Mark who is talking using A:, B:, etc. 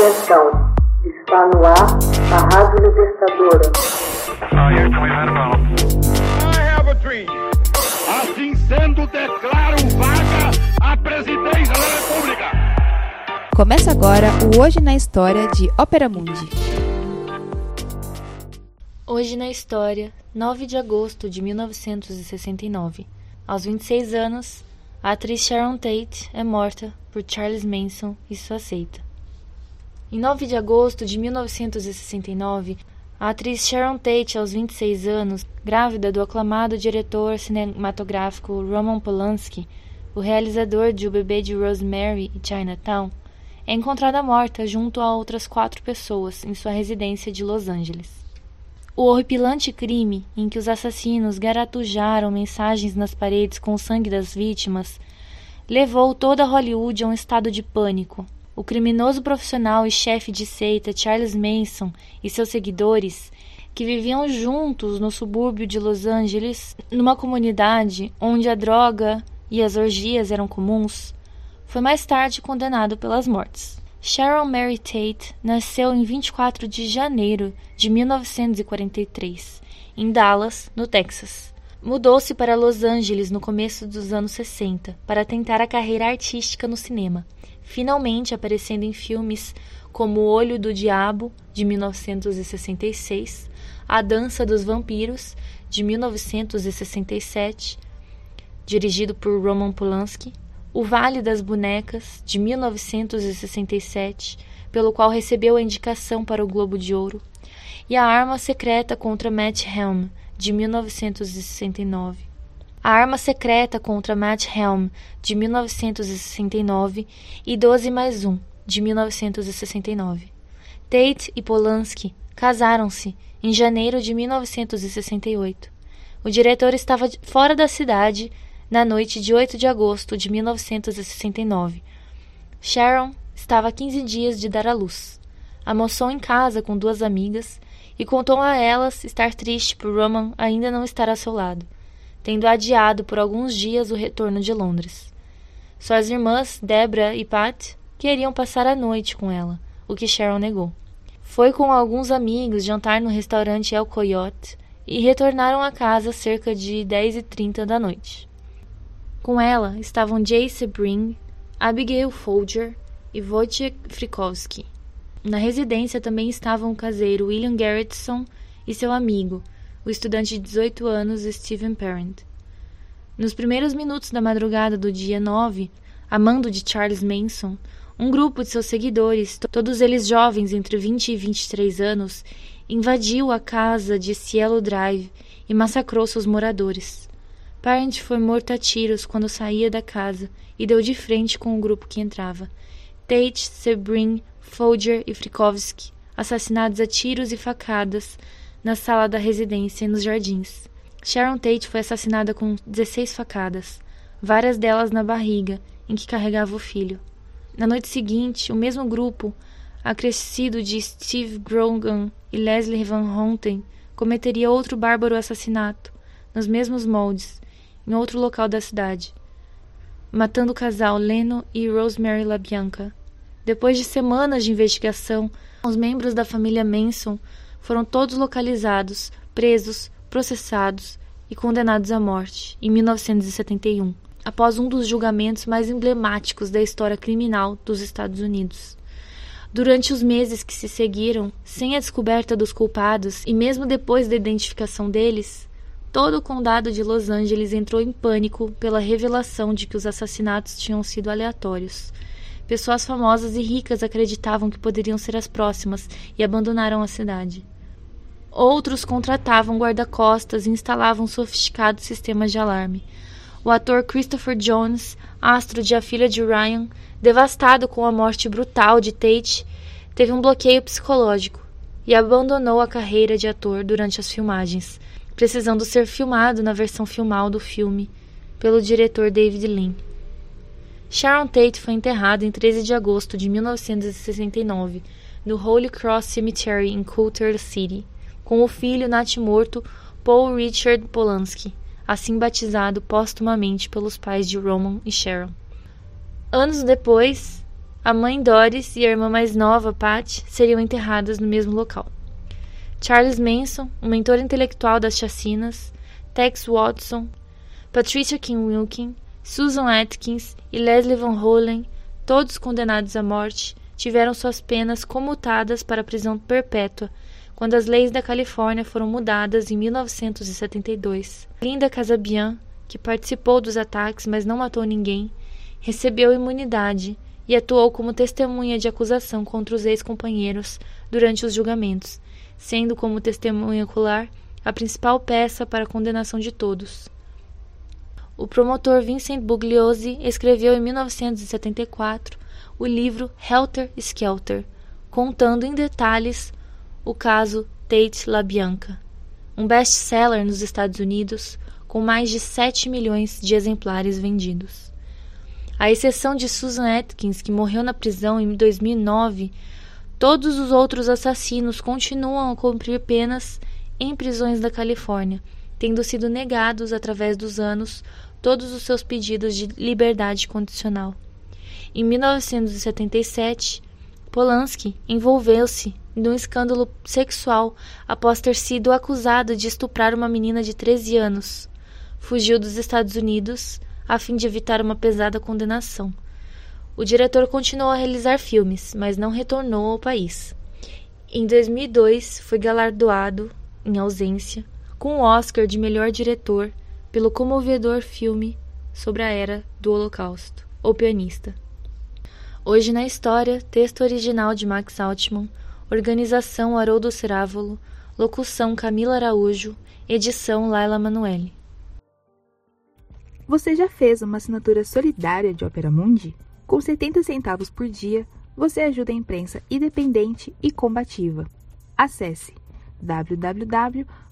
A: Atenção, está no ar a Rádio Libertadora.
B: Assim sendo, declaro vaga a presidência da República.
C: Começa agora o Hoje na História de Ópera Mundi.
D: Hoje na História, 9 de agosto de 1969. Aos 26 anos, a atriz Sharon Tate é morta por Charles Manson e sua seita. Em 9 de agosto de 1969, a atriz Sharon Tate, aos 26 anos, grávida do aclamado diretor cinematográfico Roman Polanski, o realizador de O Bebê de Rosemary e Chinatown, é encontrada morta junto a outras quatro pessoas em sua residência de Los Angeles. O horripilante crime em que os assassinos garatujaram mensagens nas paredes com o sangue das vítimas levou toda Hollywood a um estado de pânico, o criminoso profissional e chefe de seita Charles Manson e seus seguidores, que viviam juntos no subúrbio de Los Angeles, numa comunidade onde a droga e as orgias eram comuns, foi mais tarde condenado pelas mortes. Sharon Mary Tate nasceu em 24 de janeiro de 1943, em Dallas, no Texas. Mudou-se para Los Angeles no começo dos anos 60 para tentar a carreira artística no cinema finalmente aparecendo em filmes como O Olho do Diabo, de 1966, A Dança dos Vampiros, de 1967, dirigido por Roman Polanski, O Vale das Bonecas, de 1967, pelo qual recebeu a indicação para o Globo de Ouro, e A Arma Secreta contra Matt Helm, de 1969. A Arma Secreta contra Matt Helm, de 1969, e 12 mais 1, de 1969. Tate e Polanski casaram-se em janeiro de 1968. O diretor estava fora da cidade na noite de 8 de agosto de 1969. Sharon estava a 15 dias de dar à luz. Almoçou em casa com duas amigas e contou a elas estar triste por Roman ainda não estar ao seu lado tendo adiado por alguns dias o retorno de Londres. Suas irmãs, Debra e Pat, queriam passar a noite com ela, o que Sharon negou. Foi com alguns amigos jantar no restaurante El Coyote e retornaram a casa cerca de 10 e 30 da noite. Com ela estavam Jay Sebring, Abigail Folger e Wojciech Frykowski. Na residência também estavam o caseiro William Garrettson e seu amigo, o estudante de 18 anos Stephen Parent. Nos primeiros minutos da madrugada do dia 9, a mando de Charles Manson, um grupo de seus seguidores, todos eles jovens entre 20 e 23 anos, invadiu a casa de Cielo Drive e massacrou seus moradores. Parent foi morto a tiros quando saía da casa e deu de frente com o grupo que entrava. Tate, Sebring, Folger e Frykowski, assassinados a tiros e facadas, na sala da residência e nos jardins. Sharon Tate foi assassinada com 16 facadas, várias delas na barriga, em que carregava o filho. Na noite seguinte, o mesmo grupo, acrescido de Steve Grogan e Leslie Van Houten, cometeria outro bárbaro assassinato, nos mesmos moldes, em outro local da cidade, matando o casal Leno e Rosemary LaBianca. Depois de semanas de investigação, os membros da família Manson foram todos localizados, presos, processados e condenados à morte em 1971, após um dos julgamentos mais emblemáticos da história criminal dos Estados Unidos. Durante os meses que se seguiram, sem a descoberta dos culpados e mesmo depois da identificação deles, todo o condado de Los Angeles entrou em pânico pela revelação de que os assassinatos tinham sido aleatórios. Pessoas famosas e ricas acreditavam que poderiam ser as próximas e abandonaram a cidade. Outros contratavam guarda-costas e instalavam sofisticados sistemas de alarme. O ator Christopher Jones, astro de A Filha de Ryan, devastado com a morte brutal de Tate, teve um bloqueio psicológico e abandonou a carreira de ator durante as filmagens, precisando ser filmado na versão filmal do filme pelo diretor David Lean. Sharon Tate foi enterrada em 13 de agosto de 1969 no Holy Cross Cemetery em Culver City com o filho natimorto Paul Richard Polanski, assim batizado póstumamente pelos pais de Roman e Sharon. Anos depois, A mãe Doris e a irmã mais nova, Pat, seriam enterradas no mesmo local. Charles Manson, um mentor intelectual das chacinas, Tex Watson, Patricia King Wilkin, Susan Atkins e Leslie Van Hollen, todos condenados à morte, tiveram suas penas comutadas para prisão perpétua quando as leis da Califórnia foram mudadas em 1972. Linda Casabian, que participou dos ataques mas não matou ninguém, recebeu imunidade e atuou como testemunha de acusação contra os ex-companheiros durante os julgamentos, sendo como testemunha ocular a principal peça para a condenação de todos. O promotor Vincent Bugliosi escreveu em 1974 o livro Helter Skelter, contando em detalhes o caso Tate LaBianca, um best-seller nos Estados Unidos com mais de 7 milhões de exemplares vendidos. À exceção de Susan Atkins, que morreu na prisão em 2009, todos os outros assassinos continuam a cumprir penas em prisões da Califórnia, tendo sido negados através dos anos todos os seus pedidos de liberdade condicional. Em 1977, Polanski envolveu-se num escândalo sexual após ter sido acusado de estuprar uma menina de 13 anos. Fugiu dos Estados Unidos a fim de evitar uma pesada condenação. O diretor continuou a realizar filmes, mas não retornou ao país. Em 2002, foi galardoado, em ausência, com o Oscar de melhor diretor pelo comovedor filme sobre a era do Holocausto, O Pianista. Hoje na história, texto original de Max Altman, organização Haroldo Cerávolo, locução Camila Araújo, edição Laila Manuelle.
C: Você já fez uma assinatura solidária de Opera Mundi? Com 70 centavos por dia, você ajuda a imprensa independente e combativa. Acesse www.operamundi.com.br